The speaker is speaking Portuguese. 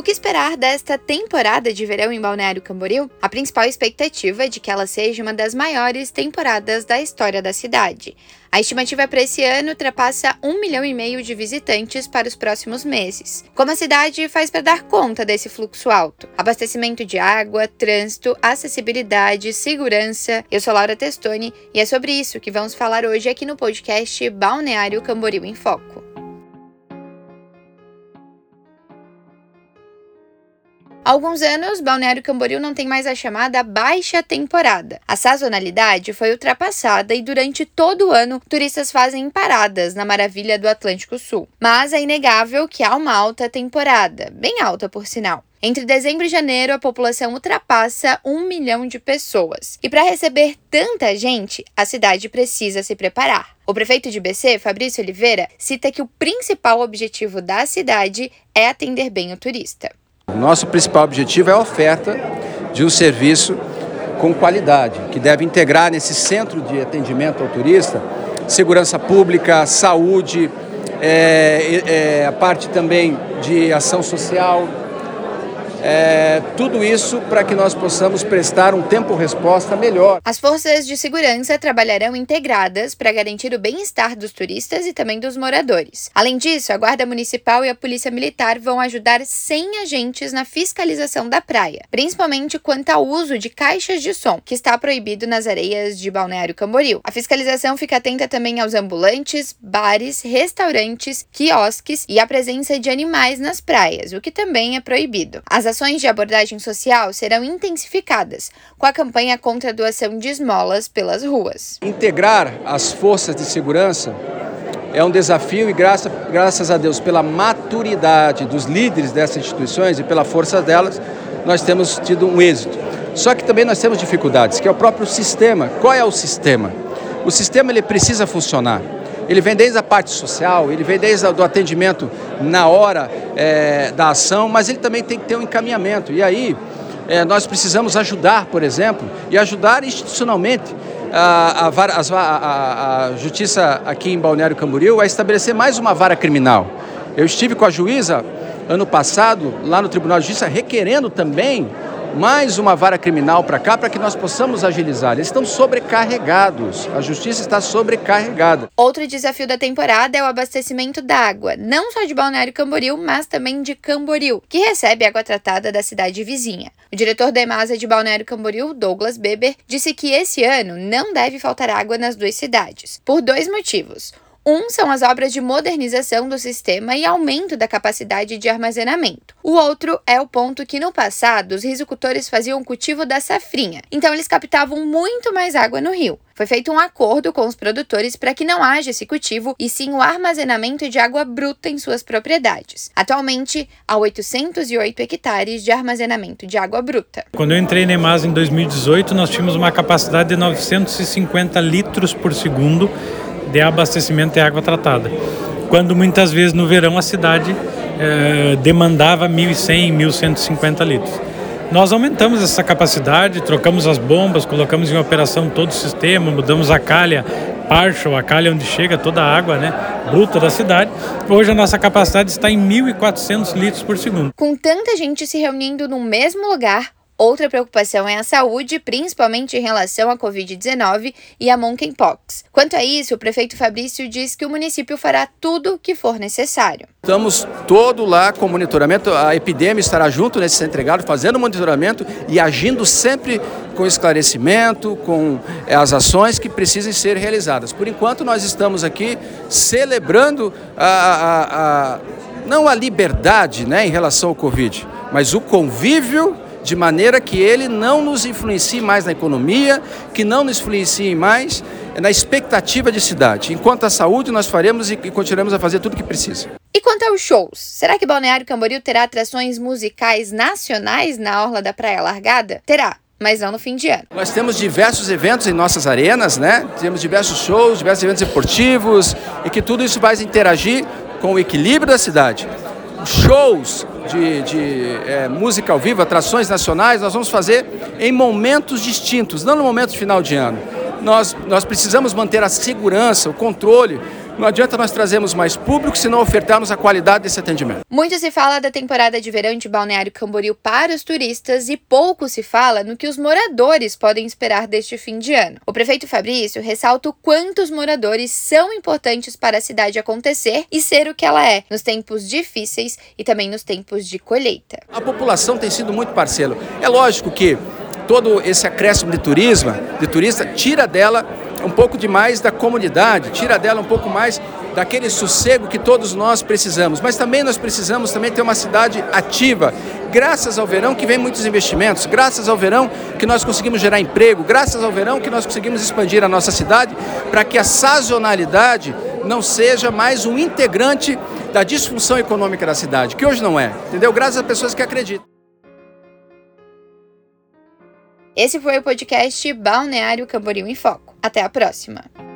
O que esperar desta temporada de verão em Balneário Camboriú? A principal expectativa é de que ela seja uma das maiores temporadas da história da cidade. A estimativa para esse ano ultrapassa um milhão e meio de visitantes para os próximos meses. Como a cidade faz para dar conta desse fluxo alto? Abastecimento de água, trânsito, acessibilidade, segurança. Eu sou Laura Testoni e é sobre isso que vamos falar hoje aqui no podcast Balneário Camboriú em Foco. Há alguns anos, Balneário Camboriú não tem mais a chamada baixa temporada. A sazonalidade foi ultrapassada e durante todo o ano, turistas fazem paradas na maravilha do Atlântico Sul. Mas é inegável que há uma alta temporada, bem alta por sinal. Entre dezembro e janeiro, a população ultrapassa um milhão de pessoas. E para receber tanta gente, a cidade precisa se preparar. O prefeito de BC, Fabrício Oliveira, cita que o principal objetivo da cidade é atender bem o turista. Nosso principal objetivo é a oferta de um serviço com qualidade, que deve integrar nesse centro de atendimento ao turista segurança pública, saúde, é, é, a parte também de ação social, é, tudo isso para que nós possamos prestar um tempo-resposta melhor. As forças de segurança trabalharão integradas para garantir o bem-estar dos turistas e também dos moradores. Além disso, a Guarda Municipal e a Polícia Militar vão ajudar 100 agentes na fiscalização da praia, principalmente quanto ao uso de caixas de som, que está proibido nas areias de Balneário Camboriú. A fiscalização fica atenta também aos ambulantes, bares, restaurantes, quiosques e à presença de animais nas praias, o que também é proibido. As ações de abordagem social serão intensificadas, com a campanha contra a doação de esmolas pelas ruas. Integrar as forças de segurança é um desafio e graça, graças a Deus pela maturidade dos líderes dessas instituições e pela força delas, nós temos tido um êxito. Só que também nós temos dificuldades, que é o próprio sistema. Qual é o sistema? O sistema ele precisa funcionar. Ele vem desde a parte social, ele vem desde o atendimento na hora é, da ação, mas ele também tem que ter um encaminhamento. E aí é, nós precisamos ajudar, por exemplo, e ajudar institucionalmente a, a, a, a, justiça aqui em Balneário Camboriú a estabelecer mais uma vara criminal. Eu estive com a juíza ano passado lá no Tribunal de Justiça requerendo também mais uma vara criminal para cá para que nós possamos agilizar. Eles estão sobrecarregados. A justiça está sobrecarregada. Outro desafio da temporada é o abastecimento da água, não só de Balneário Camboriú, mas também de Camboriú, que recebe água tratada da cidade vizinha. O diretor da EMASA de Balneário Camboriú, Douglas Beber, disse que esse ano não deve faltar água nas duas cidades, por dois motivos. Um são as obras de modernização do sistema e aumento da capacidade de armazenamento. O outro é o ponto que no passado os rizicultores faziam o cultivo da safrinha, então eles captavam muito mais água no rio. Foi feito um acordo com os produtores para que não haja esse cultivo e sim o armazenamento de água bruta em suas propriedades. Atualmente, há 808 hectares de armazenamento de água bruta. Quando eu entrei na EMAS em 2018, nós tínhamos uma capacidade de 950 litros por segundo de abastecimento de água tratada. Quando muitas vezes no verão a cidade eh, demandava 1.100, 1.150 litros. Nós aumentamos essa capacidade, trocamos as bombas, colocamos em operação todo o sistema, mudamos a calha partial, a calha onde chega toda a água né, bruta da cidade. Hoje a nossa capacidade está em 1.400 litros por segundo. Com tanta gente se reunindo no mesmo lugar, Outra preocupação é a saúde, principalmente em relação à Covid-19 e a monkeypox. Quanto a isso, o prefeito Fabrício diz que o município fará tudo o que for necessário. Estamos todo lá com monitoramento, a epidemia estará junto nesse entregado, fazendo monitoramento e agindo sempre com esclarecimento, com é, as ações que precisem ser realizadas. Por enquanto, nós estamos aqui celebrando a, a, a não a liberdade né, em relação ao Covid, mas o convívio de maneira que ele não nos influencie mais na economia, que não nos influencie mais na expectativa de cidade. Enquanto a saúde, nós faremos e continuaremos a fazer tudo o que precisa. E quanto aos shows, será que Balneário Camboriú terá atrações musicais nacionais na Orla da Praia Largada? Terá, mas não no fim de ano. Nós temos diversos eventos em nossas arenas, né? Temos diversos shows, diversos eventos esportivos e que tudo isso vai interagir com o equilíbrio da cidade. Shows de, de é, música ao vivo, atrações nacionais, nós vamos fazer em momentos distintos, não no momento final de ano. Nós, nós precisamos manter a segurança, o controle, Não adianta nós trazermos mais público se não ofertarmos a qualidade desse atendimento. Muito se fala da temporada de verão de Balneário Camboriú para os turistas e pouco se fala no que os moradores podem esperar deste fim de ano. O prefeito Fabrício ressalta o quanto os moradores são importantes para a cidade acontecer e ser o que ela é, nos tempos difíceis e também nos tempos de colheita. A população tem sido muito parceiro. É lógico que todo esse acréscimo de turismo, de turista, tira dela um pouco demais da comunidade, tira dela um pouco mais daquele sossego que todos nós precisamos. Mas também nós precisamos também ter uma cidade ativa. Graças ao verão que vem muitos investimentos, graças ao verão que nós conseguimos gerar emprego, graças ao verão que nós conseguimos expandir a nossa cidade para que a sazonalidade não seja mais um integrante da disfunção econômica da cidade, que hoje não é, entendeu? Graças às pessoas que acreditam. Esse foi o podcast Balneário Camboriú em Foco. Até a próxima!